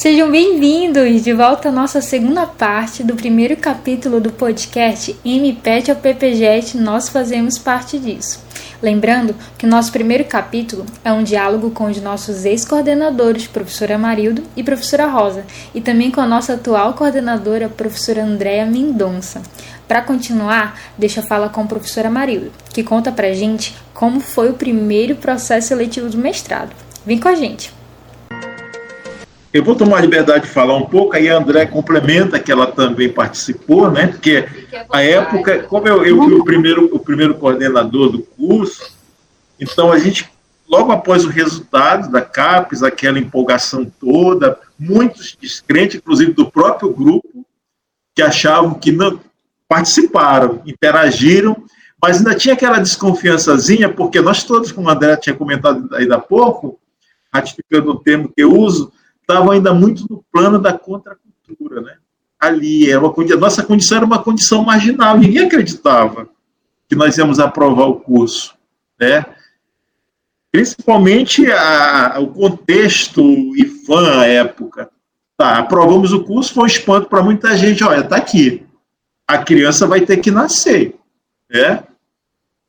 Sejam bem-vindos de volta à nossa segunda parte do primeiro capítulo do podcast MPET ao PPJet, nós fazemos parte disso. Lembrando que nosso primeiro capítulo é um diálogo com os nossos ex-coordenadores, professora Marildo e professora Rosa, e também com a nossa atual coordenadora, professora Andréa Mendonça. Para continuar, deixa eu falar com a professora Marildo, que conta pra gente como foi o primeiro processo seletivo do mestrado. Vem com a gente! Eu vou tomar a liberdade de falar um pouco, aí a André complementa que ela também participou, né? Porque a época, como eu, eu fui o primeiro, o primeiro coordenador do curso, então a gente, logo após o resultado da CAPES, aquela empolgação toda, muitos descrentes, inclusive do próprio grupo, que achavam que não participaram, interagiram, mas ainda tinha aquela desconfiançazinha, porque nós todos, como a André tinha comentado ainda há pouco, ratificando o termo que eu uso, estavam ainda muito no plano da contracultura, né? Ali, é uma, a nossa condição era uma condição marginal, ninguém acreditava que nós íamos aprovar o curso, né? Principalmente a, o contexto IFAM, a época. Tá, aprovamos o curso, foi um espanto para muita gente, olha, tá aqui, a criança vai ter que nascer, né?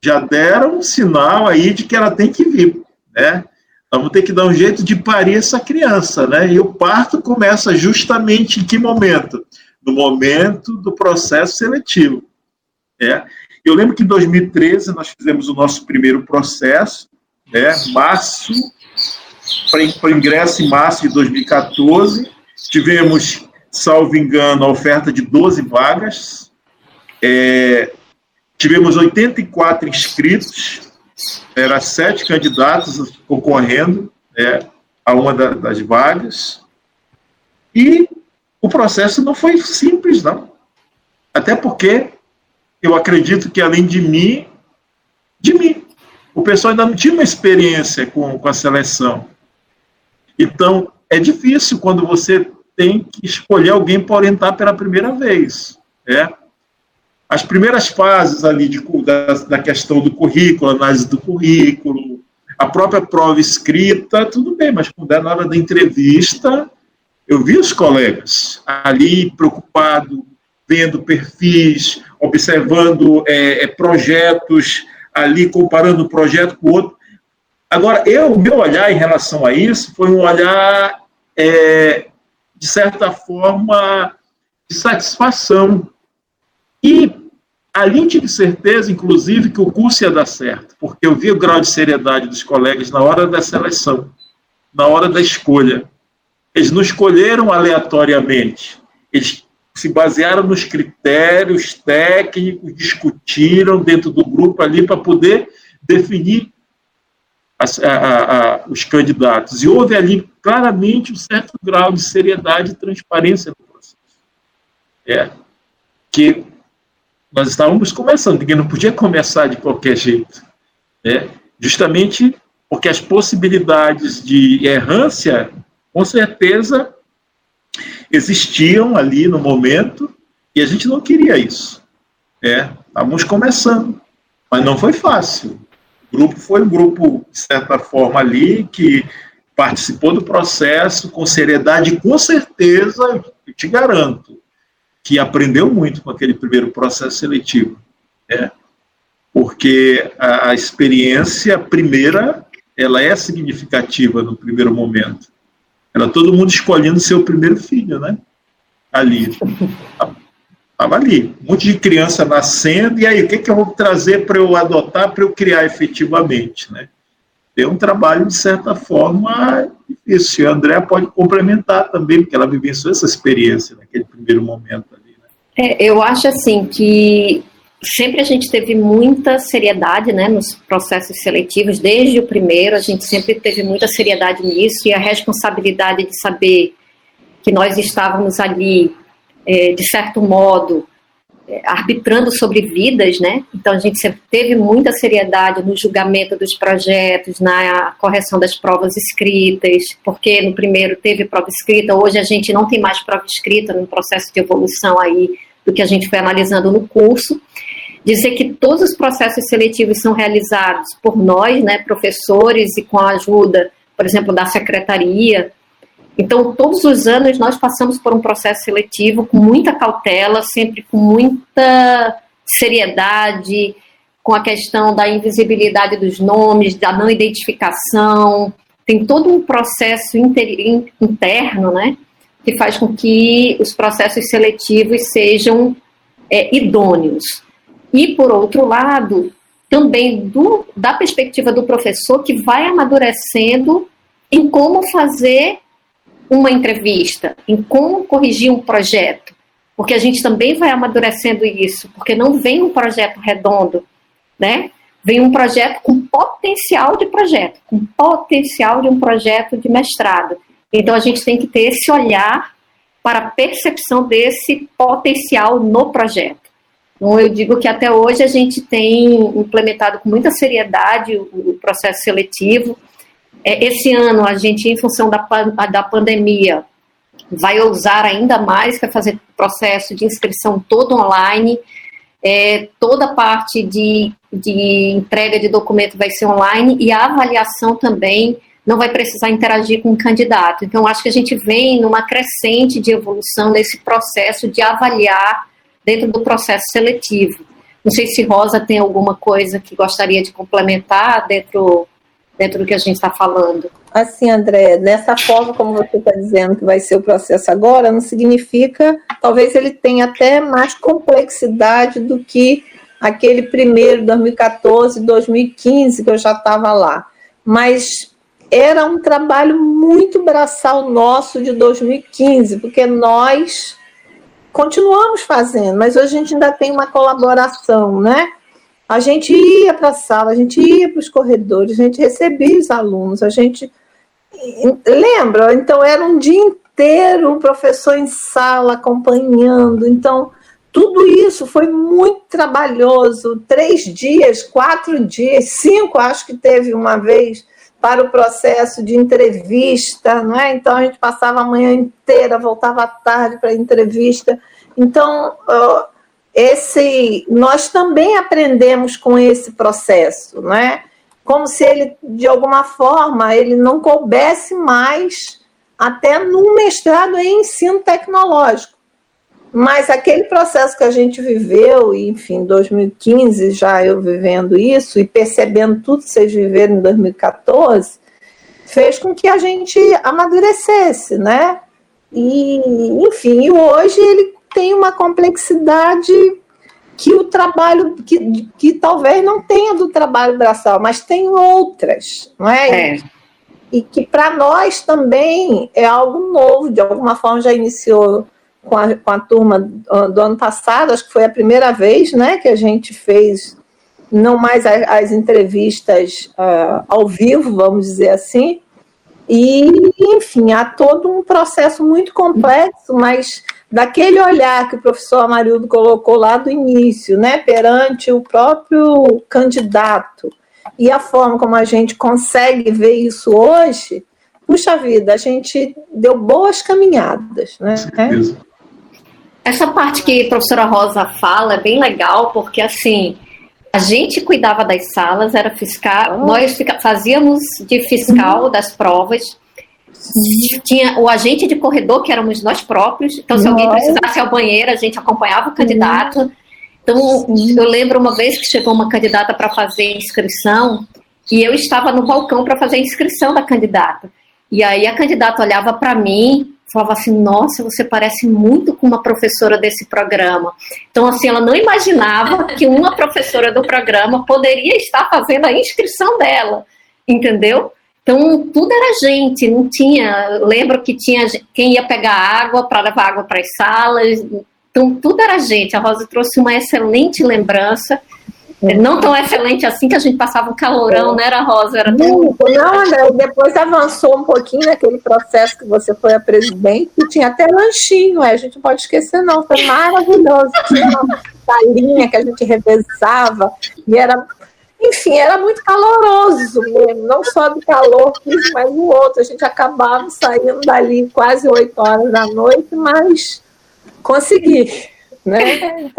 Já deram um sinal aí de que ela tem que vir, né? Vamos ter que dar um jeito de parir essa criança, né? E o parto começa justamente em que momento? No momento do processo seletivo. É. Eu lembro que em 2013 nós fizemos o nosso primeiro processo, né? Março, para ingresso em março de 2014, tivemos, salvo engano, a oferta de 12 vagas, é, tivemos 84 inscritos, era sete candidatos concorrendo né, a uma da, das vagas, e o processo não foi simples, não. Até porque eu acredito que, além de mim, de mim, o pessoal ainda não tinha uma experiência com, com a seleção. Então, é difícil quando você tem que escolher alguém para orientar pela primeira vez. Né? As primeiras fases ali de, da, da questão do currículo, análise do currículo, a própria prova escrita, tudo bem, mas quando é na hora da entrevista, eu vi os colegas ali preocupados, vendo perfis, observando é, é, projetos, ali comparando um projeto com o outro. Agora, eu, o meu olhar em relação a isso foi um olhar, é, de certa forma, de satisfação. E Ali tive certeza, inclusive, que o curso ia dar certo, porque eu vi o grau de seriedade dos colegas na hora da seleção, na hora da escolha. Eles não escolheram aleatoriamente, eles se basearam nos critérios técnicos, discutiram dentro do grupo ali para poder definir a, a, os candidatos. E houve ali claramente um certo grau de seriedade e transparência no processo. É, que nós estávamos começando, porque não podia começar de qualquer jeito. Né? Justamente porque as possibilidades de errância, com certeza, existiam ali no momento e a gente não queria isso. Né? Estávamos começando, mas não foi fácil. O grupo foi um grupo, de certa forma, ali que participou do processo com seriedade, com certeza, eu te garanto, que aprendeu muito com aquele primeiro processo seletivo, né? porque a, a experiência primeira ela é significativa no primeiro momento. Era todo mundo escolhendo seu primeiro filho, né? Ali. Estava ali. Um monte de criança nascendo, e aí, o que, que eu vou trazer para eu adotar, para eu criar efetivamente, né? Tem um trabalho, de certa forma, difícil. A André pode complementar também, porque ela vivenciou essa experiência naquele primeiro momento ali. Né? É, eu acho assim que sempre a gente teve muita seriedade né, nos processos seletivos, desde o primeiro, a gente sempre teve muita seriedade nisso e a responsabilidade de saber que nós estávamos ali, é, de certo modo, arbitrando sobre vidas, né? Então a gente sempre teve muita seriedade no julgamento dos projetos, na correção das provas escritas, porque no primeiro teve prova escrita, hoje a gente não tem mais prova escrita no processo de evolução aí do que a gente foi analisando no curso. Dizer que todos os processos seletivos são realizados por nós, né, professores, e com a ajuda, por exemplo, da secretaria, Então, todos os anos nós passamos por um processo seletivo com muita cautela, sempre com muita seriedade, com a questão da invisibilidade dos nomes, da não identificação. Tem todo um processo interno, né? Que faz com que os processos seletivos sejam é, idôneos. E, por outro lado, também do, da perspectiva do professor que vai amadurecendo em como fazer uma entrevista, em como corrigir um projeto, porque a gente também vai amadurecendo isso, porque não vem um projeto redondo, né? Vem um projeto com potencial de projeto, com potencial de um projeto de mestrado. Então a gente tem que ter esse olhar para a percepção desse potencial no projeto. Então eu digo que até hoje a gente tem implementado com muita seriedade o processo seletivo, esse ano, a gente, em função da, da pandemia, vai usar ainda mais para fazer processo de inscrição todo online. É, toda a parte de, de entrega de documento vai ser online e a avaliação também não vai precisar interagir com o candidato. Então, acho que a gente vem numa crescente de evolução nesse processo de avaliar dentro do processo seletivo. Não sei se Rosa tem alguma coisa que gostaria de complementar dentro dentro do que a gente está falando. Assim, André, dessa forma como você está dizendo que vai ser o processo agora, não significa, talvez ele tenha até mais complexidade do que aquele primeiro, 2014, 2015, que eu já estava lá. Mas era um trabalho muito braçal nosso de 2015, porque nós continuamos fazendo, mas hoje a gente ainda tem uma colaboração, né? A gente ia para a sala, a gente ia para os corredores, a gente recebia os alunos, a gente. Lembra? Então era um dia inteiro um professor em sala acompanhando. Então, tudo isso foi muito trabalhoso. Três dias, quatro dias, cinco, acho que teve uma vez para o processo de entrevista, não é? Então a gente passava a manhã inteira, voltava à tarde para a entrevista. Então, esse nós também aprendemos com esse processo, né? Como se ele de alguma forma ele não coubesse mais até no mestrado em ensino tecnológico. Mas aquele processo que a gente viveu, enfim, 2015 já eu vivendo isso e percebendo tudo que vocês viveram em 2014, fez com que a gente amadurecesse, né? E, enfim, hoje ele tem uma complexidade que o trabalho, que, que talvez não tenha do trabalho braçal, mas tem outras, não é? é. E que para nós também é algo novo, de alguma forma já iniciou com a, com a turma do ano passado, acho que foi a primeira vez né, que a gente fez não mais as, as entrevistas uh, ao vivo, vamos dizer assim, e, enfim, há todo um processo muito complexo, mas daquele olhar que o professor Amarildo colocou lá do início, né, perante o próprio candidato, e a forma como a gente consegue ver isso hoje, puxa vida, a gente deu boas caminhadas, né? Essa parte que a professora Rosa fala é bem legal, porque assim, a gente cuidava das salas, era fiscal, oh. nós fazíamos de fiscal uhum. das provas, tinha o agente de corredor, que éramos nós próprios. Então, se alguém precisasse ir ao banheiro, a gente acompanhava o candidato. Então, eu lembro uma vez que chegou uma candidata para fazer inscrição e eu estava no balcão para fazer a inscrição da candidata. E aí a candidata olhava para mim, falava assim: Nossa, você parece muito com uma professora desse programa. Então, assim, ela não imaginava que uma professora do programa poderia estar fazendo a inscrição dela, entendeu? Então, tudo era gente, não tinha. Lembro que tinha quem ia pegar água para levar água para as salas. Então, tudo era gente. A Rosa trouxe uma excelente lembrança. Não tão excelente assim que a gente passava um calorão, né, era Rosa? Era tão... Não, André, depois avançou um pouquinho naquele processo que você foi a presidente, e tinha até lanchinho, é, a gente não pode esquecer, não. Foi maravilhoso. Tinha uma salinha que a gente revezava, e era enfim, era muito caloroso mesmo, não só do calor, mas o outro. A gente acabava saindo dali quase 8 horas da noite, mas consegui. Né?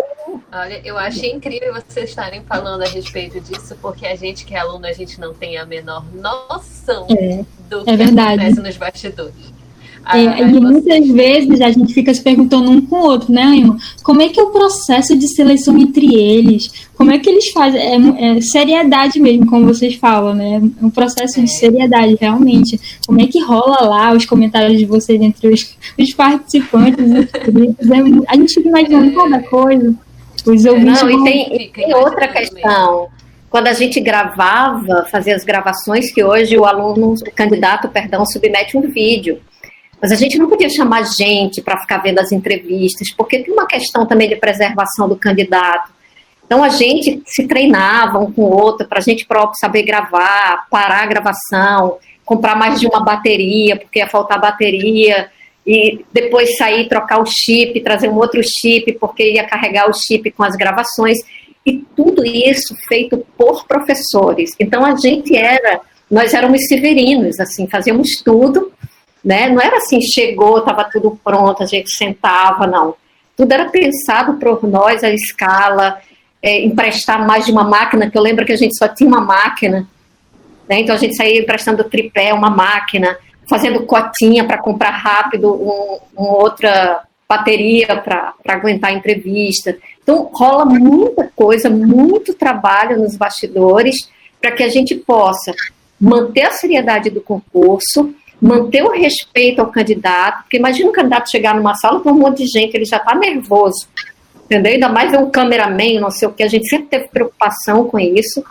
Olha, eu achei incrível vocês estarem falando a respeito disso, porque a gente que é aluno, a gente não tem a menor noção é, do é que verdade. acontece nos bastidores. É, e muitas vezes a gente fica se perguntando um com o outro, né, irmão? Como é que é o processo de seleção entre eles? Como é que eles fazem? É, é seriedade mesmo, como vocês falam, né? É um processo de é. seriedade, realmente. Como é que rola lá os comentários de vocês entre os, os participantes, os inscritos? É, a gente fica imaginando cada coisa. Os ouvintes Não, e tem, e tem outra questão quando a gente gravava, fazia as gravações, que hoje o aluno, o candidato, perdão, submete um vídeo. Mas a gente não podia chamar gente para ficar vendo as entrevistas, porque tem uma questão também de preservação do candidato. Então a gente se treinava um com o outro para a gente próprio saber gravar, parar a gravação, comprar mais de uma bateria, porque ia faltar bateria, e depois sair, trocar o chip, trazer um outro chip, porque ia carregar o chip com as gravações. E tudo isso feito por professores. Então a gente era, nós éramos severinos, assim, fazíamos tudo né? Não era assim, chegou, estava tudo pronto, a gente sentava, não. Tudo era pensado por nós, a escala, é, emprestar mais de uma máquina, que eu lembro que a gente só tinha uma máquina, né? Então a gente saía emprestando tripé, uma máquina, fazendo cotinha para comprar rápido um, uma outra bateria para aguentar a entrevista. Então rola muita coisa, muito trabalho nos bastidores para que a gente possa manter a seriedade do concurso, manter o respeito ao candidato, porque imagina um candidato chegar numa sala com um monte de gente, ele já está nervoso, entendeu? Ainda mais é um cameraman, não sei o que, a gente sempre teve preocupação com isso.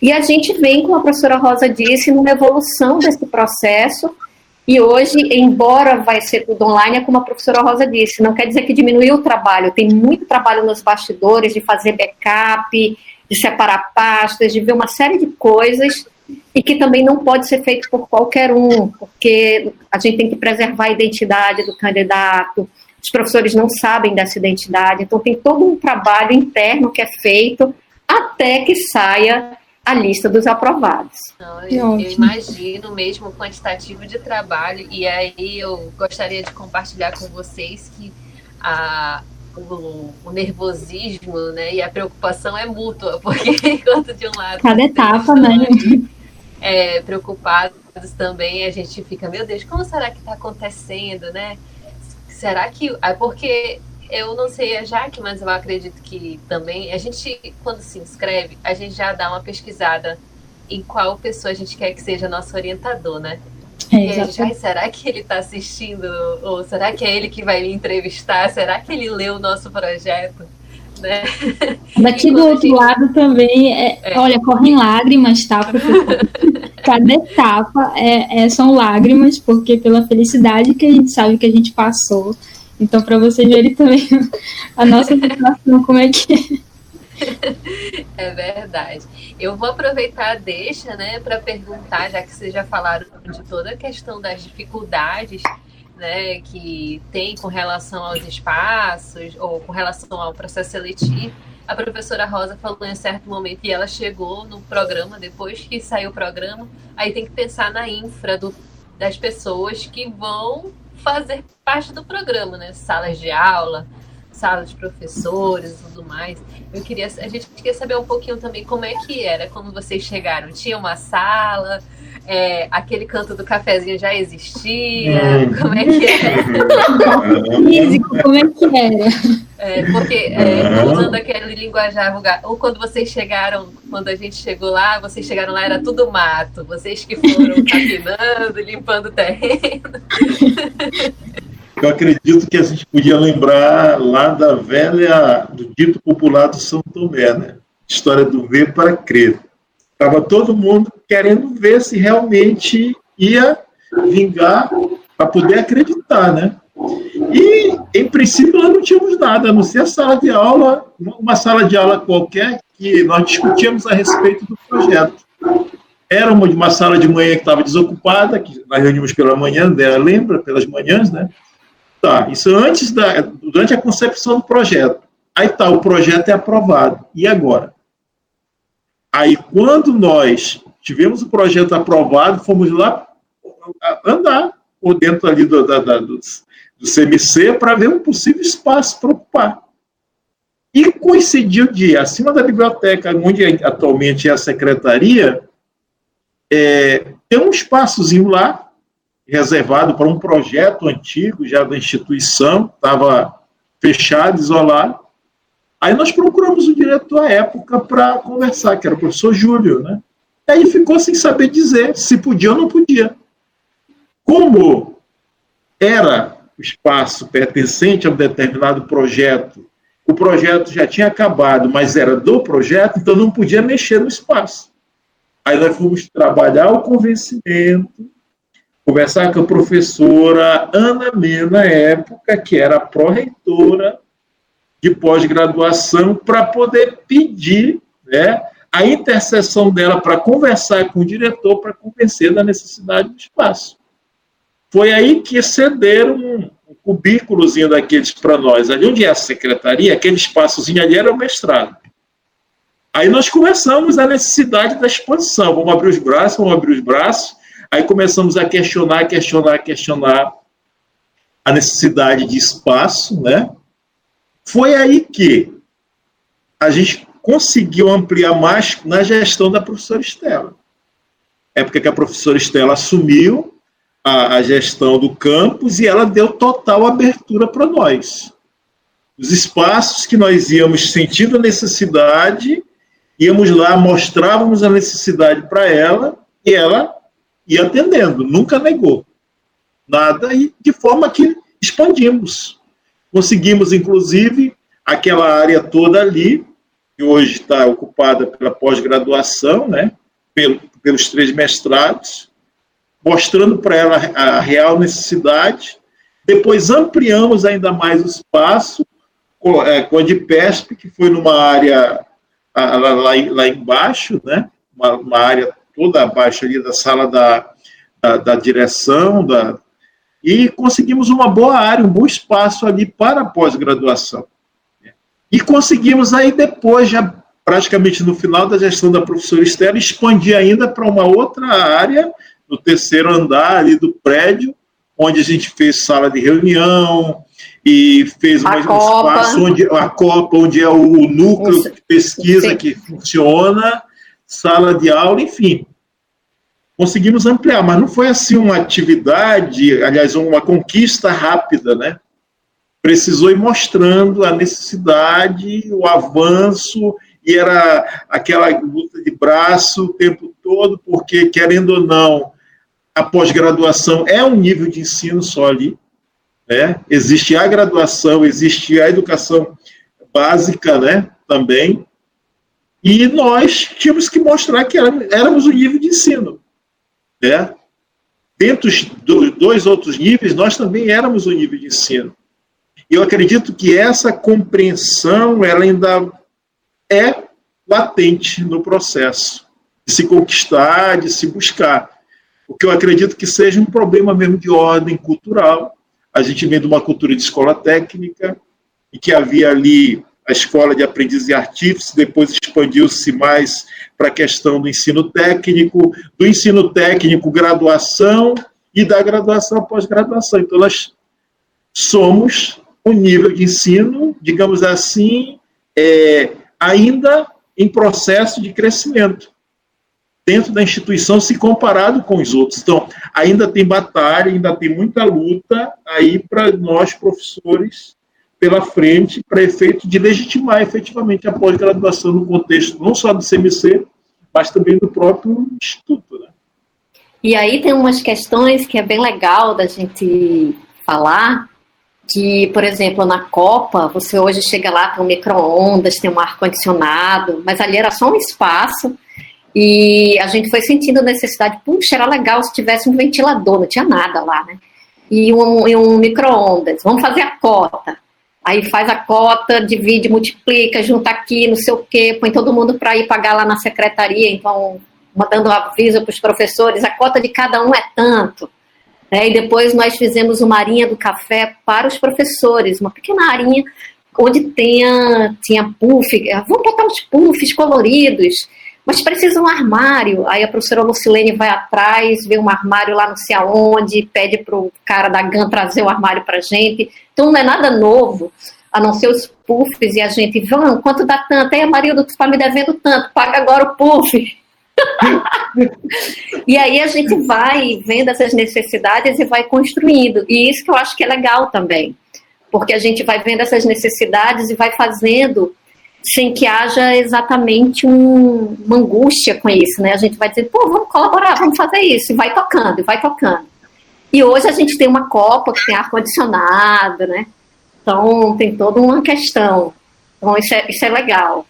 E a gente vem, como a professora Rosa disse, numa evolução desse processo. E hoje, embora vai ser tudo online, é como a professora Rosa disse, não quer dizer que diminuiu o trabalho. Tem muito trabalho nos bastidores de fazer backup, de separar pastas, de ver uma série de coisas e que também não pode ser feito por qualquer um, porque a gente tem que preservar a identidade do candidato, os professores não sabem dessa identidade, então tem todo um trabalho interno que é feito até que saia a lista dos aprovados. Não, eu, eu, imagino mesmo o quantitativo de trabalho, e aí eu gostaria de compartilhar com vocês que a, o, o, nervosismo né, e a preocupação é mútua, porque enquanto de um lado. Cada etapa, né? é, preocupados também, a gente fica, meu Deus, como será que está acontecendo, né? Será que. É porque eu não sei a Jaque, mas eu acredito que também a gente, quando se inscreve, a gente já dá uma pesquisada em qual pessoa a gente quer que seja nosso orientador, né? É, e a gente, será que ele está assistindo? Ou será que é ele que vai me entrevistar? Será que ele leu o nosso projeto? Né? Daqui do outro gente... lado também, é, é. olha, correm lágrimas, tá, professor? Cada etapa é, é, são lágrimas, porque pela felicidade que a gente sabe que a gente passou. Então, para vocês verem também a nossa situação, como é que é. É verdade. Eu vou aproveitar a deixa, né, para perguntar, já que vocês já falaram de toda a questão das dificuldades né, que tem com relação aos espaços ou com relação ao processo seletivo. A professora Rosa falou em certo momento e ela chegou no programa, depois que saiu o programa, aí tem que pensar na infra do, das pessoas que vão fazer parte do programa, né? Salas de aula, sala de professores tudo mais. Eu queria, a gente queria saber um pouquinho também como é que era quando vocês chegaram. Tinha uma sala, é, aquele canto do cafezinho já existia? Hum. Como é que era? Físico, como é que era? É, porque, é, usando aquele linguajar vulgar, ou quando vocês chegaram, quando a gente chegou lá, vocês chegaram lá, era tudo mato. Vocês que foram capinando, limpando o terreno. Eu acredito que a gente podia lembrar lá da velha, do dito popular do São Tomé, né? História do ver para crer. Estava todo mundo querendo ver se realmente ia vingar para poder acreditar, né? E, em princípio, nós não tínhamos nada, a não ser a sala de aula, uma sala de aula qualquer, que nós discutíamos a respeito do projeto. Era uma, sala de manhã que estava desocupada, que nós reunimos pela manhã, dela lembra, pelas manhãs, né? Tá, isso antes da, durante a concepção do projeto. Aí tá, o projeto é aprovado. E agora? Aí, quando nós tivemos o projeto aprovado, fomos lá andar por dentro ali do, da, da, do, do CMC para ver um possível espaço para ocupar. E coincidiu de, acima da biblioteca, onde atualmente é a secretaria, é, tem um espaçozinho lá, reservado para um projeto antigo já da instituição, estava fechado, isolado. Aí nós procuramos o diretor à época para conversar, que era o professor Júlio, né? Aí ficou sem saber dizer se podia ou não podia. Como era o espaço pertencente a um determinado projeto, o projeto já tinha acabado, mas era do projeto, então não podia mexer no espaço. Aí nós fomos trabalhar o convencimento, conversar com a professora Ana Mena, na época, que era pró-reitora de pós-graduação, para poder pedir né, a intercessão dela para conversar com o diretor para convencer da necessidade do espaço. Foi aí que cederam um, um cubículozinho daqueles para nós. Ali onde é a secretaria, aquele espaçozinho ali era o mestrado. Aí nós começamos a necessidade da exposição. Vamos abrir os braços, vamos abrir os braços. Aí começamos a questionar, questionar, questionar a necessidade de espaço, né? Foi aí que a gente conseguiu ampliar mais na gestão da professora Estela. Época que a professora Estela assumiu a, a gestão do campus e ela deu total abertura para nós. Os espaços que nós íamos sentindo a necessidade, íamos lá, mostrávamos a necessidade para ela e ela e atendendo, nunca negou nada, e de forma que expandimos. Conseguimos, inclusive, aquela área toda ali, que hoje está ocupada pela pós-graduação, né, pelos três mestrados, mostrando para ela a real necessidade. Depois ampliamos ainda mais o espaço com, é, com a que foi numa área lá, lá, lá embaixo, né, uma, uma área toda abaixo ali da sala da, da, da direção, da, e conseguimos uma boa área, um bom espaço ali para pós-graduação. E conseguimos aí depois, já praticamente no final da gestão da professora Estela, expandir ainda para uma outra área, no terceiro andar ali do prédio, onde a gente fez sala de reunião e fez um espaço onde a Copa, onde é o núcleo de pesquisa Sim. que funciona, sala de aula, enfim. Conseguimos ampliar, mas não foi assim uma atividade, aliás, uma conquista rápida, né? Precisou ir mostrando a necessidade, o avanço, e era aquela luta de braço o tempo todo, porque, querendo ou não, a pós-graduação é um nível de ensino só ali. Né? Existe a graduação, existe a educação básica né, também, e nós tínhamos que mostrar que éramos o nível de ensino. Né? Dentro dos dois outros níveis, nós também éramos o nível de ensino. E eu acredito que essa compreensão ela ainda é latente no processo de se conquistar, de se buscar. O que eu acredito que seja um problema mesmo de ordem cultural. A gente vem de uma cultura de escola técnica e que havia ali a escola de aprendizes e artífices, depois expandiu-se mais para a questão do ensino técnico, do ensino técnico, graduação e da graduação pós-graduação. Então, nós somos um nível de ensino, digamos assim, é, ainda em processo de crescimento dentro da instituição se comparado com os outros. Então, ainda tem batalha, ainda tem muita luta aí para nós, professores, pela frente para efeito de legitimar efetivamente a pós-graduação no contexto não só do CMC, mas também do próprio Instituto. Né? E aí tem umas questões que é bem legal da gente falar, que, por exemplo, na Copa, você hoje chega lá, tem um micro-ondas, tem um ar-condicionado, mas ali era só um espaço e a gente foi sentindo a necessidade, puxa, era legal se tivesse um ventilador, não tinha nada lá, né? E um, um micro-ondas, vamos fazer a cota aí faz a cota, divide, multiplica, junta aqui, não sei o quê, põe todo mundo para ir pagar lá na secretaria, então mandando aviso para os professores, a cota de cada um é tanto. Né? E depois nós fizemos uma arinha do café para os professores, uma pequena arinha onde tenha, tinha puff, vamos botar uns puffs coloridos, mas precisa um armário. Aí a professora Lucilene vai atrás, vê um armário lá não sei aonde, pede para o cara da GAN trazer o armário para gente. Então não é nada novo, a não ser os puffs e a gente, vamos, quanto dá tanto? Aí, Marildo, tu está me devendo tanto, paga agora o puff. e aí a gente vai vendo essas necessidades e vai construindo. E isso que eu acho que é legal também. Porque a gente vai vendo essas necessidades e vai fazendo sem que haja exatamente um, uma angústia com isso, né? A gente vai dizer, pô, vamos colaborar, vamos fazer isso, e vai tocando, e vai tocando. E hoje a gente tem uma Copa que tem ar-condicionado, né? Então tem toda uma questão. Então isso é, isso é legal.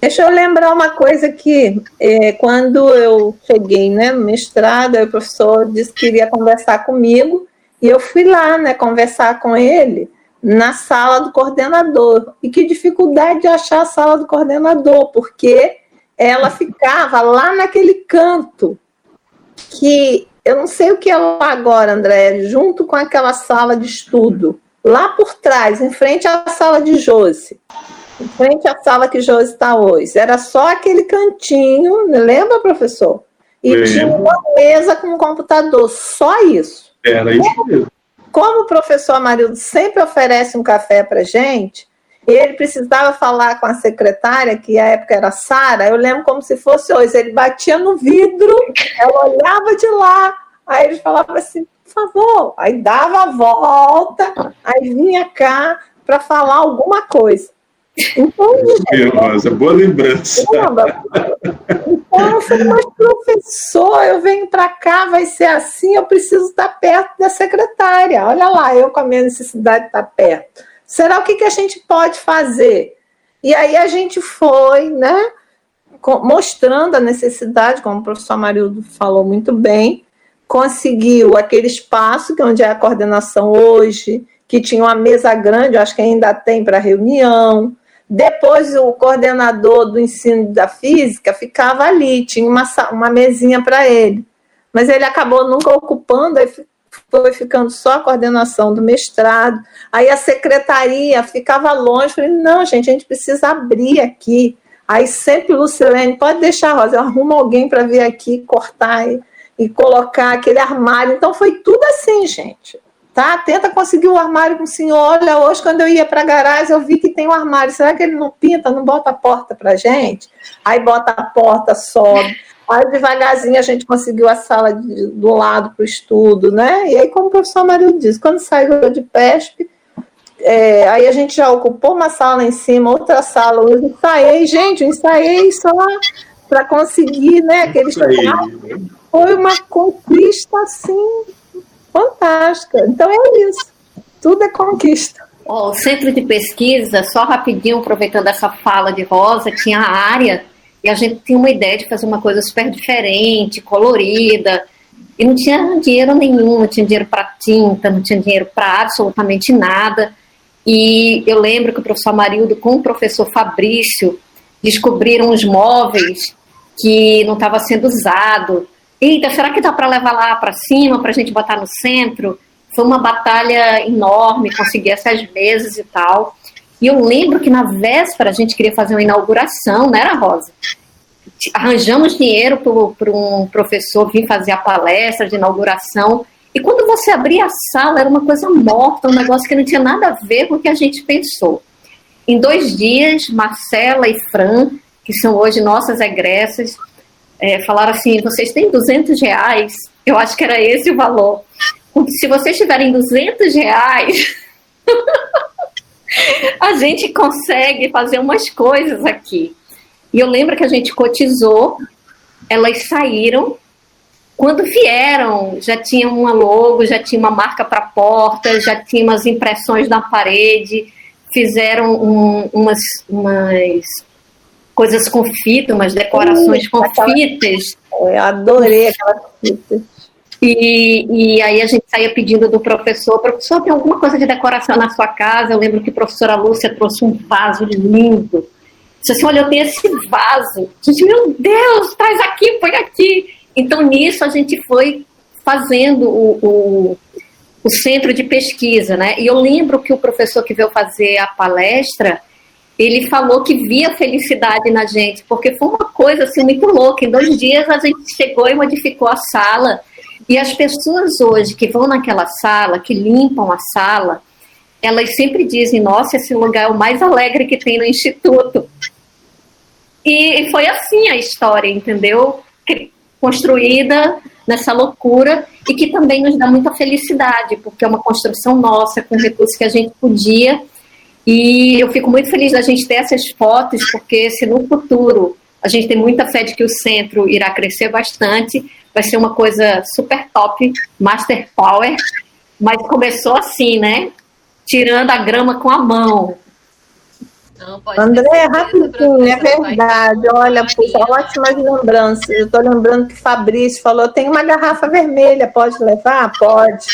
Deixa eu lembrar uma coisa que é, quando eu cheguei né, no mestrado, o professor disse que iria conversar comigo, e eu fui lá né, conversar com ele na sala do coordenador. E que dificuldade de achar a sala do coordenador, porque ela ficava lá naquele canto que eu não sei o que é lá agora, André, junto com aquela sala de estudo, lá por trás, em frente à sala de Josi, em frente à sala que Josi está hoje. Era só aquele cantinho, lembra, professor? E tinha uma mesa com um computador, só isso. Era isso mesmo. Como o professor Amarildo sempre oferece um café para gente, ele precisava falar com a secretária, que à época era Sara, eu lembro como se fosse hoje. Ele batia no vidro, ela olhava de lá, aí ele falava assim, por favor, aí dava a volta, aí vinha cá para falar alguma coisa. Então, Rosa, boa lembrança. Então, eu falei, mas professor, eu venho para cá, vai ser assim, eu preciso estar perto da secretária. Olha lá, eu com a minha necessidade de estar perto. Será o que, que a gente pode fazer? E aí a gente foi, né, mostrando a necessidade, como o professor Marildo falou muito bem, conseguiu aquele espaço, que é onde é a coordenação hoje, que tinha uma mesa grande, eu acho que ainda tem para reunião, depois o coordenador do ensino da física ficava ali, tinha uma, uma mesinha para ele. Mas ele acabou nunca ocupando, aí foi ficando só a coordenação do mestrado. Aí a secretaria ficava longe. Falei, não, gente, a gente precisa abrir aqui. Aí sempre Lucilene, pode deixar, Rosa, eu arrumo alguém para vir aqui cortar e, e colocar aquele armário. Então foi tudo assim, gente tá? Tenta conseguir um armário com o senhor. Olha, hoje quando eu ia para a garagem, eu vi que tem um armário. Será que ele não pinta, não bota a porta para gente? Aí bota a porta, sobe. Aí devagarzinho a gente conseguiu a sala de, do lado para o estudo, né? E aí, como o professor Mario disse, quando saiu de PESP, é, aí a gente já ocupou uma sala em cima, outra sala, eu ensaiei, gente, eu ensaiei só para conseguir, né, aquele Foi uma conquista, assim, fantástica. Então é isso. Tudo é conquista. Oh, o centro de pesquisa, só rapidinho, aproveitando essa fala de Rosa, tinha a área e a gente tinha uma ideia de fazer uma coisa super diferente, colorida, e não tinha dinheiro nenhum, não tinha dinheiro para tinta, não tinha dinheiro para absolutamente nada. E eu lembro que o professor Marildo com o professor Fabrício descobriram os móveis que não estava sendo usado eita, será que dá para levar lá para cima, para a gente botar no centro? Foi uma batalha enorme, conseguir essas mesas e tal. E eu lembro que na véspera a gente queria fazer uma inauguração, não era, Rosa? Arranjamos dinheiro para um professor vir fazer a palestra de inauguração. E quando você abria a sala, era uma coisa morta, um negócio que não tinha nada a ver com o que a gente pensou. Em dois dias, Marcela e Fran, que são hoje nossas egressas, é, falaram assim: vocês têm 200 reais? Eu acho que era esse o valor. Se vocês tiverem 200 reais, a gente consegue fazer umas coisas aqui. E eu lembro que a gente cotizou, elas saíram. Quando vieram, já tinha uma logo, já tinha uma marca para porta, já tinha umas impressões na parede, fizeram um, umas, umas coisas com fita, umas decorações com fitas. Eu adorei aquelas fitas. E, e aí a gente saía pedindo do professor, professor, tem alguma coisa de decoração na sua casa? Eu lembro que a professora Lúcia trouxe um vaso lindo. Disse assim, olha, eu tenho esse vaso. A gente, meu Deus, traz aqui, põe aqui. Então, nisso, a gente foi fazendo o, o, o centro de pesquisa, né? E eu lembro que o professor que veio fazer a palestra, ele falou que via felicidade na gente, porque foi uma coisa assim muito louca. Em dois dias a gente chegou e modificou a sala. E as pessoas hoje que vão naquela sala, que limpam a sala, elas sempre dizem: Nossa, esse lugar é o mais alegre que tem no instituto. E foi assim a história, entendeu? construída nessa loucura e que também nos dá muita felicidade, porque é uma construção nossa, com recursos que a gente podia. E eu fico muito feliz da gente ter essas fotos, porque se no futuro a gente tem muita fé de que o centro irá crescer bastante, vai ser uma coisa super top, Master Power, mas começou assim, né? Tirando a grama com a mão, não, André, rapidinho, é verdade. Olha, puxa, ótimas lembranças. Eu estou lembrando que Fabrício falou: tem uma garrafa vermelha, pode levar? Pode.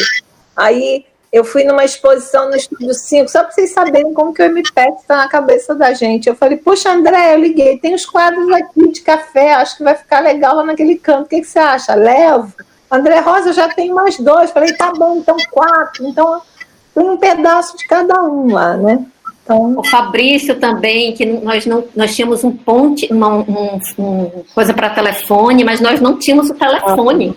Aí eu fui numa exposição no Estúdio 5, só para vocês saberem como que o MPET está na cabeça da gente. Eu falei, poxa, André, eu liguei, tem os quadros aqui de café, acho que vai ficar legal lá naquele canto. O que, que você acha? Levo. André Rosa já tem mais dois. Falei, tá bom, então quatro. Então tem um pedaço de cada um lá, né? Então... O Fabrício também, que nós não nós tínhamos um ponte, uma um, um coisa para telefone, mas nós não tínhamos o telefone.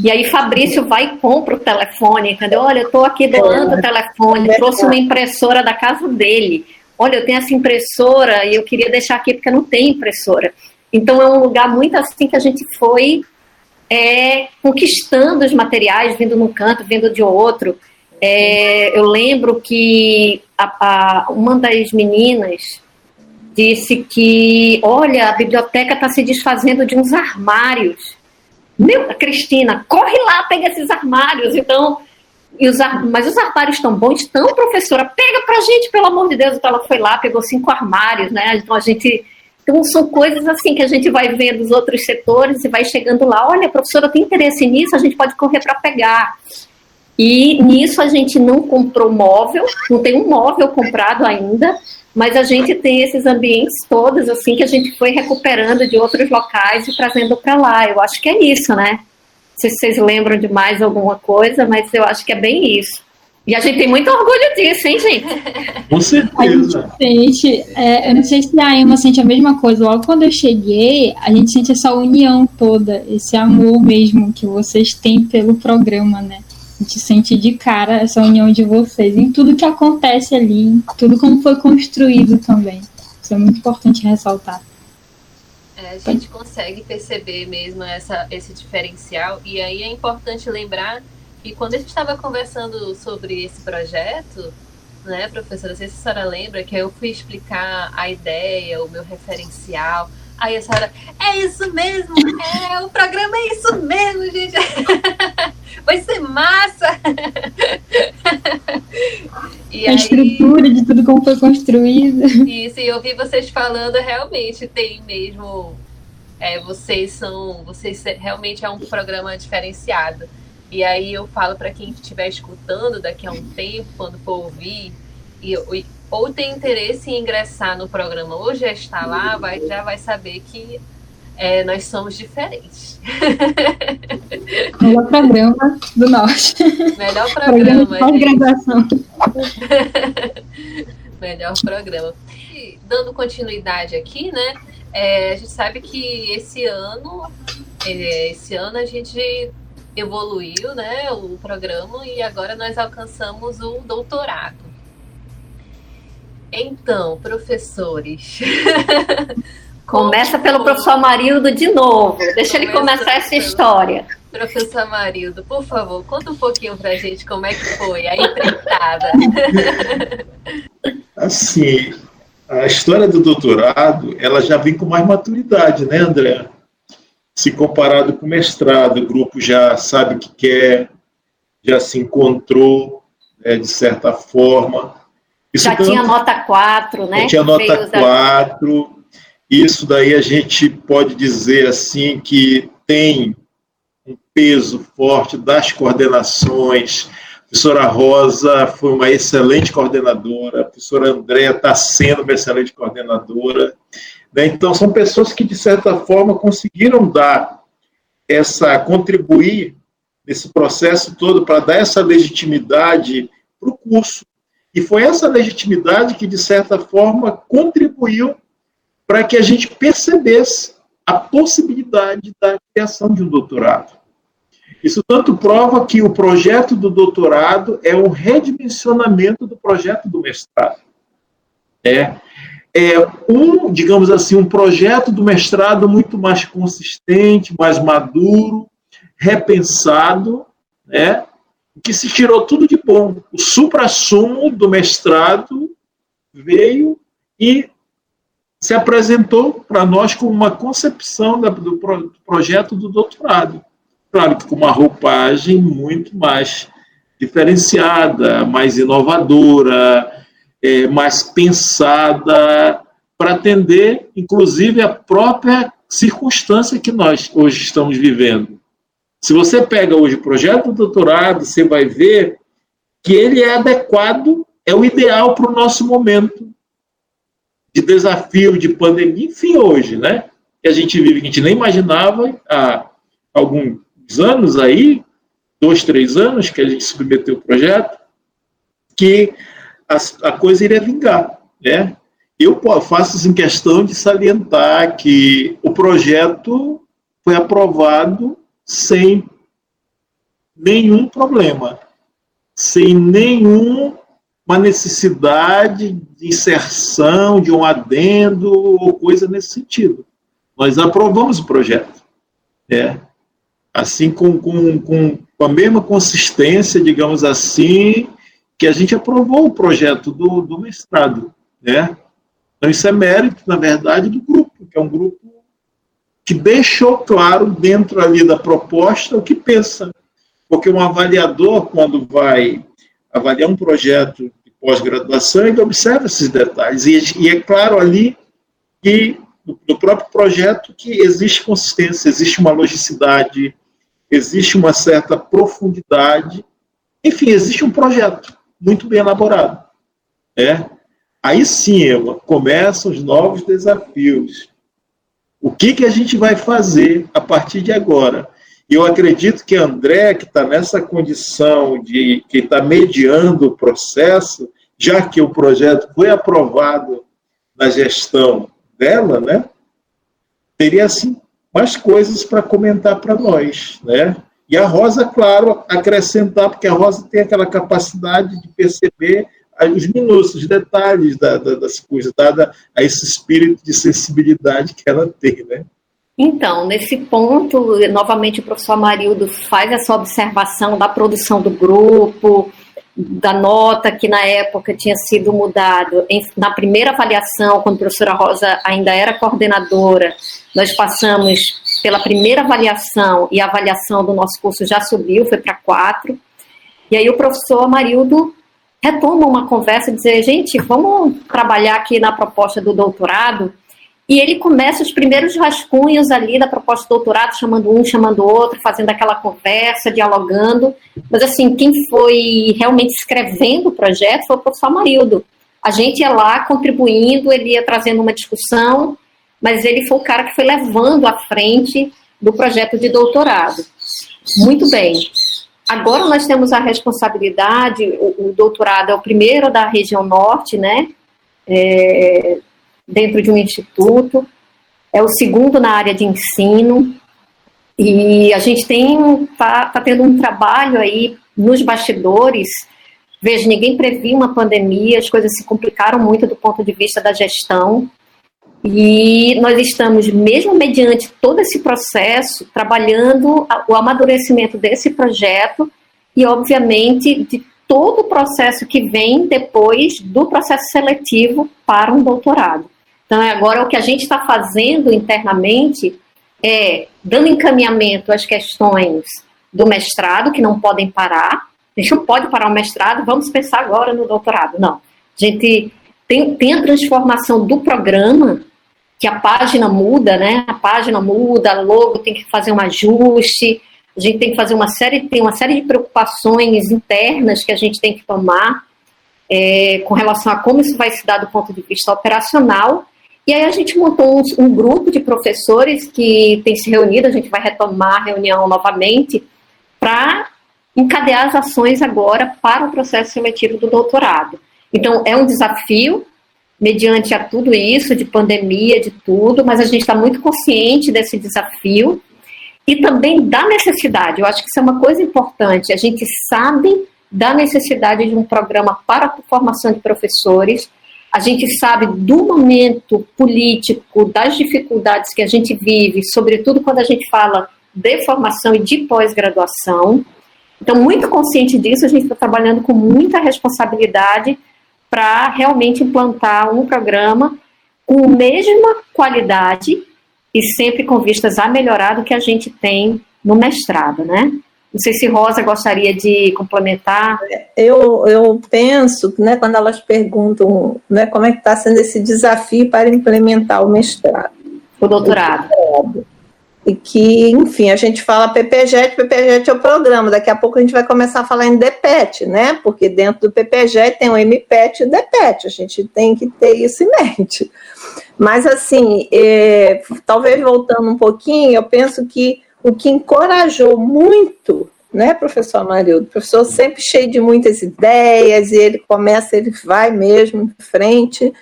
E aí Fabrício vai e compra o telefone, entendeu? Olha, eu estou aqui doando o telefone, é trouxe uma impressora da casa dele. Olha, eu tenho essa impressora e eu queria deixar aqui porque não tem impressora. Então é um lugar muito assim que a gente foi é, conquistando os materiais, vindo num canto, vindo de outro. É, eu lembro que a, a, uma das meninas disse que, olha, a biblioteca está se desfazendo de uns armários. Meu, Cristina, corre lá, pega esses armários. Então, os, mas os armários estão bons, estão, professora, pega pra gente, pelo amor de Deus. Então ela foi lá, pegou cinco armários, né? Então a gente. Então são coisas assim que a gente vai ver dos outros setores e vai chegando lá, olha, professora, tem interesse nisso, a gente pode correr para pegar. E nisso a gente não comprou móvel, não tem um móvel comprado ainda, mas a gente tem esses ambientes todos assim que a gente foi recuperando de outros locais e trazendo para lá. Eu acho que é isso, né? Não sei se vocês lembram de mais alguma coisa, mas eu acho que é bem isso. E a gente tem muito orgulho disso, hein, gente? Com certeza. A gente sente, é, eu não sei se a Emma sente a mesma coisa. Logo quando eu cheguei, a gente sente essa união toda, esse amor mesmo que vocês têm pelo programa, né? Gente sente de cara essa união de vocês em tudo que acontece ali, em tudo como foi construído também. Isso é muito importante ressaltar. É, a gente consegue perceber mesmo essa, esse diferencial, e aí é importante lembrar que quando a gente estava conversando sobre esse projeto, né, professora, não sei se a senhora lembra que eu fui explicar a ideia, o meu referencial, Aí a senhora, é isso mesmo, é, o programa é isso mesmo, gente. Vai ser massa. E a aí, estrutura de tudo como foi construído. Isso, e eu vi vocês falando, realmente tem mesmo. É, vocês são. Vocês realmente é um programa diferenciado. E aí eu falo para quem estiver escutando daqui a um tempo, quando for ouvir, e, ou tem interesse em ingressar no programa ou já está lá, vai, já vai saber que é, nós somos diferentes. Melhor programa do Norte. Melhor programa. Pós-graduação. Melhor programa. E, dando continuidade aqui, né? É, a gente sabe que esse ano, é, esse ano a gente evoluiu, né? O programa e agora nós alcançamos o doutorado. Então, professores. Começa pelo professor Marildo de novo. Deixa ele começar essa história. Professor Marildo, por favor, conta um pouquinho pra gente como é que foi a empreitada. Assim, a história do doutorado, ela já vem com mais maturidade, né, André? Se comparado com o mestrado, o grupo já sabe o que quer, já se encontrou, né, de certa forma. Isso já tanto, tinha nota 4, né? Já tinha nota 4. Isso daí a gente pode dizer assim que tem um peso forte das coordenações. A professora Rosa foi uma excelente coordenadora, a professora Andréa está sendo uma excelente coordenadora. Né? Então, são pessoas que, de certa forma, conseguiram dar essa, contribuir nesse processo todo para dar essa legitimidade para o curso. E foi essa legitimidade que, de certa forma, contribuiu para que a gente percebesse a possibilidade da criação de um doutorado. Isso tanto prova que o projeto do doutorado é um redimensionamento do projeto do mestrado. É, é, um, digamos assim, um projeto do mestrado muito mais consistente, mais maduro, repensado, né, que se tirou tudo de bom. O supra-sumo do mestrado veio e se apresentou para nós como uma concepção do projeto do doutorado. Claro que com uma roupagem muito mais diferenciada, mais inovadora, é, mais pensada para atender, inclusive, a própria circunstância que nós hoje estamos vivendo. Se você pega hoje o projeto do doutorado, você vai ver que ele é adequado, é o ideal para o nosso momento de desafio, de pandemia, enfim, hoje, né? Que a gente vive, que a gente nem imaginava há alguns anos aí, dois, três anos que a gente submeteu o projeto, que a, a coisa iria vingar, né? Eu faço assim, questão de salientar que o projeto foi aprovado sem nenhum problema, sem nenhuma necessidade de inserção, de um adendo ou coisa nesse sentido. Nós aprovamos o projeto. É. Assim, com, com, com, a mesma consistência, digamos assim, que a gente aprovou o projeto do, do mestrado. Né? Então, isso é mérito, na verdade, do grupo, que é um grupo que deixou claro dentro ali da proposta o que pensa. Porque um avaliador, quando vai avaliar um projeto de pós-graduação, ele observa esses detalhes. E, e, é claro ali que, no próprio projeto, que existe consistência, existe uma logicidade, existe uma certa profundidade. Enfim, existe um projeto muito bem elaborado. É? Aí sim, Eva, começam os novos desafios. O que, que a gente vai fazer a partir de agora? Eu acredito que André, que está nessa condição de que está mediando o processo, já que o projeto foi aprovado na gestão dela, né? Teria assim mais coisas para comentar para nós, né? E a Rosa, claro, acrescentar, porque a Rosa tem aquela capacidade de perceber os minúsculos, os detalhes da, da, das coisas, dada a esse espírito de sensibilidade que ela tem, né? Então, nesse ponto, novamente o professor Amarildo faz essa observação da produção do grupo, da nota que na época tinha sido mudado. Na primeira avaliação, quando a professora Rosa ainda era coordenadora, nós passamos pela primeira avaliação e a avaliação do nosso curso já subiu, foi para quatro. E aí o professor Amarildo retoma uma conversa e dizer, gente, vamos trabalhar aqui na proposta do doutorado. E ele começa os primeiros rascunhos ali da proposta do doutorado, chamando um, chamando outro, fazendo aquela conversa, dialogando. Mas, assim, quem foi realmente escrevendo o projeto foi o professor Amarildo. A gente ia lá contribuindo, ele ia trazendo uma discussão, mas ele foi o cara que foi levando à frente do projeto de doutorado. Muito bem. Agora nós temos a responsabilidade, o, o doutorado é o primeiro da região norte, né? É, dentro de um instituto, é o segundo na área de ensino, e a gente tem tá, tá tendo um trabalho aí nos bastidores. Veja, ninguém previu uma pandemia, as coisas se complicaram muito do ponto de vista da gestão. E nós estamos, mesmo mediante todo esse processo, trabalhando o amadurecimento desse projeto e, obviamente, de todo o processo que vem depois do processo seletivo para um doutorado. Então, é agora o que a gente está fazendo internamente é dando encaminhamento às questões do mestrado, que não podem parar. A gente não pode parar o mestrado, vamos pensar agora no doutorado. Não. A gente tem, tem a transformação do programa que a página muda, né? A página muda, logo tem que fazer um ajuste, a gente tem que fazer uma série, tem uma série de preocupações internas que a gente tem que tomar é, com relação a como isso vai se dar do ponto de vista operacional. E aí a gente montou um, um grupo de professores que tem se reunido, a gente vai retomar a reunião novamente para encadear as ações agora para o processo seletivo do doutorado. Então, é um desafio, mediante a tudo isso, de pandemia, de tudo, mas a gente está muito consciente desse desafio e também da necessidade. Eu acho que isso é uma coisa importante. A gente sabe da necessidade de um programa para a formação de professores. a gente sabe do momento político, das dificuldades que a gente vive, sobretudo quando a gente fala de formação e de pós-graduação. Então, muito consciente disso, a gente está trabalhando com muita responsabilidade para realmente implantar um programa com a mesma qualidade e sempre com vistas a melhorar do que a gente tem no mestrado, né? Não sei se Rosa gostaria de complementar. Eu, eu penso, né, quando elas perguntam né, como é que está sendo esse desafio para implementar o mestrado. O doutorado. O doutorado. E que, enfim, a gente fala PPGET, PPGET é o programa, daqui a pouco a gente vai começar a falar em DPET, né? Porque dentro do PPGET tem o MPET e o DPET, a gente tem que ter isso em mente. Mas, assim, é, talvez voltando um pouquinho, eu penso que o que encorajou muito, né, professor Amarildo? O professor sempre cheio de muitas ideias, e ele começa, ele vai mesmo em frente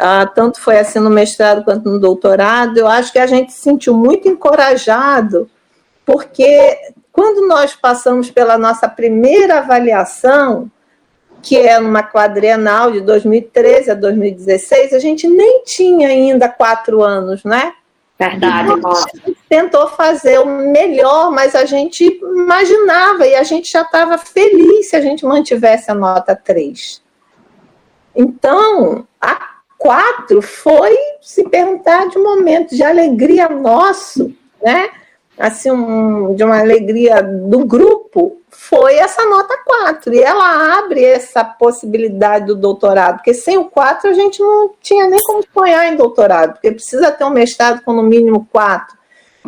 ah, tanto foi assim no mestrado quanto no doutorado, eu acho que a gente se sentiu muito encorajado, porque quando nós passamos pela nossa primeira avaliação, que é numa quadrienal de 2013 a 2016, a gente nem tinha ainda quatro anos, né? Verdade, então, a gente tentou fazer o melhor, mas a gente imaginava e a gente já estava feliz se a gente mantivesse a nota 3. Então, a quatro foi se perguntar de um momento de alegria nosso, né? Assim, um, de uma alegria do grupo, foi essa nota 4. E ela abre essa possibilidade do doutorado, porque sem o 4 a gente não tinha nem como sonhar em doutorado, porque precisa ter um mestrado com no mínimo 4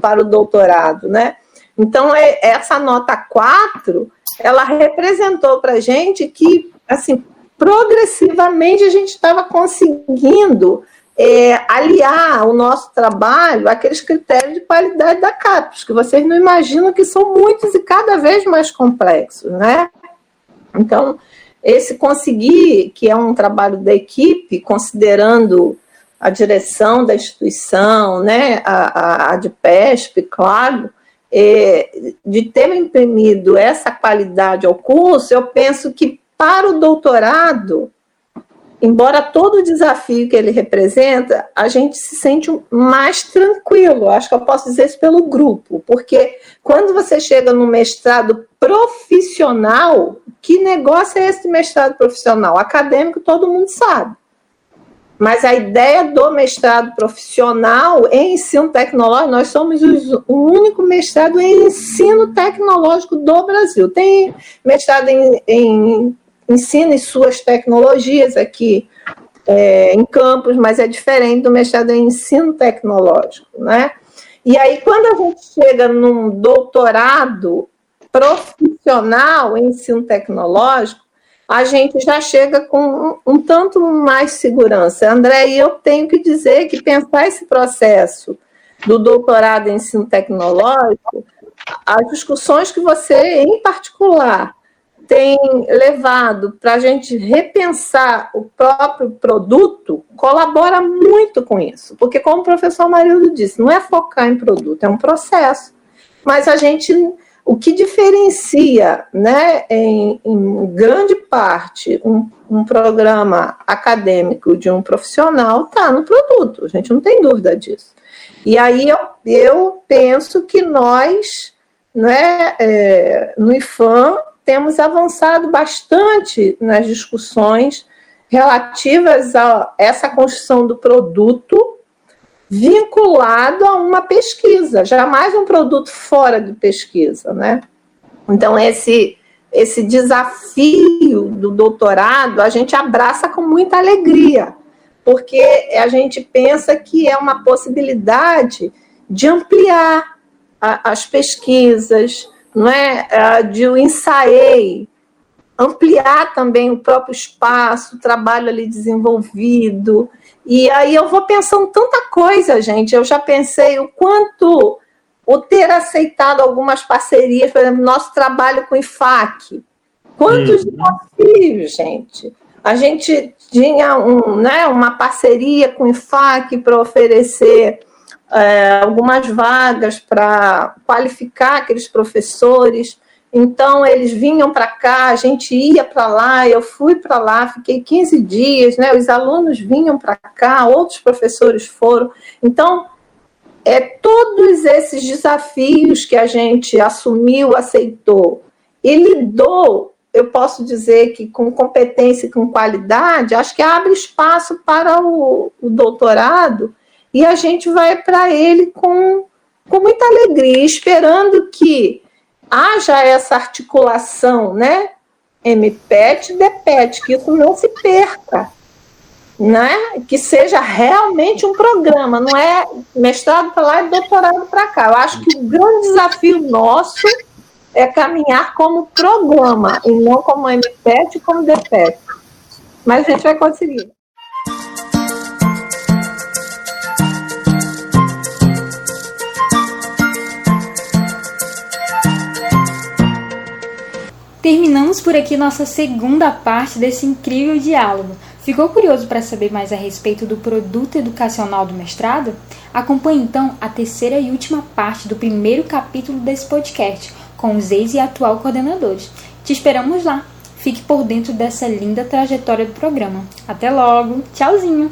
para o doutorado, né? Então, é, essa nota 4, ela representou para a gente que, assim, progressivamente a gente estava conseguindo é, aliar o nosso trabalho àqueles critérios de qualidade da CAPES, que vocês não imaginam que são muitos e cada vez mais complexos, né? Então, esse conseguir, que é um trabalho da equipe, considerando a direção da instituição, né, a, a, a de PESP, claro, é, de ter imprimido essa qualidade ao curso, eu penso que para o doutorado, embora todo o desafio que ele representa, a gente se sente mais tranquilo. Acho que eu posso dizer isso pelo grupo, porque quando você chega no mestrado profissional, que negócio é esse de mestrado profissional? Acadêmico, todo mundo sabe. Mas a ideia do mestrado profissional em ensino tecnológico, nós somos o único mestrado em ensino tecnológico do Brasil. Tem mestrado em, em ensina suas tecnologias aqui é, em campus, mas é diferente do mestrado em ensino tecnológico, né? E aí, quando a gente chega num doutorado profissional em ensino tecnológico, a gente já chega com um, um tanto mais segurança. André, e eu tenho que dizer que pensar esse processo do doutorado em ensino tecnológico, as discussões que você, em particular, tem levado para a gente repensar o próprio produto colabora muito com isso. Porque, como o professor Marildo disse, não é focar em produto, é um processo. Mas a gente, o que diferencia, né, em, em grande parte, um, um programa acadêmico de um profissional está no produto, a gente não tem dúvida disso. E aí eu, eu penso que nós, né, é, no IFAM, temos avançado bastante nas discussões relativas a essa construção do produto vinculado a uma pesquisa, jamais um produto fora de pesquisa, né? Então esse esse desafio do doutorado a gente abraça com muita alegria, porque a gente pensa que é uma possibilidade de ampliar a, as pesquisas, não é, é de o ensaiei, ampliar também o próprio espaço, o trabalho ali desenvolvido. E aí eu vou pensando tanta coisa, gente. Eu já pensei o quanto o ter aceitado algumas parcerias, por exemplo, nosso trabalho com o IFAC. Quantos uhum. desafios, gente. A gente tinha um, né, uma parceria com o IFAC para oferecer é, algumas vagas para qualificar aqueles professores Então, eles vinham para cá, a gente ia para lá, eu fui para lá, fiquei 15 dias, né? Os alunos vinham para cá, outros professores foram. Então, é todos esses desafios que a gente assumiu, aceitou e lidou, eu posso dizer que com competência e com qualidade, acho que abre espaço para o, o doutorado e a gente vai para ele com, com muita alegria, esperando que haja essa articulação, né? MPET, DPET, que isso não se perca, né? Que seja realmente um programa, não é mestrado para lá e doutorado para cá. Eu acho que o grande desafio nosso é caminhar como programa e não como MPET e como DPET. Mas a gente vai conseguir. Terminamos por aqui nossa segunda parte desse incrível diálogo. Ficou curioso para saber mais a respeito do produto educacional do mestrado? Acompanhe então a terceira e última parte do primeiro capítulo desse podcast, com os ex e atual coordenadores. Te esperamos lá. Fique por dentro dessa linda trajetória do programa. Até logo. Tchauzinho!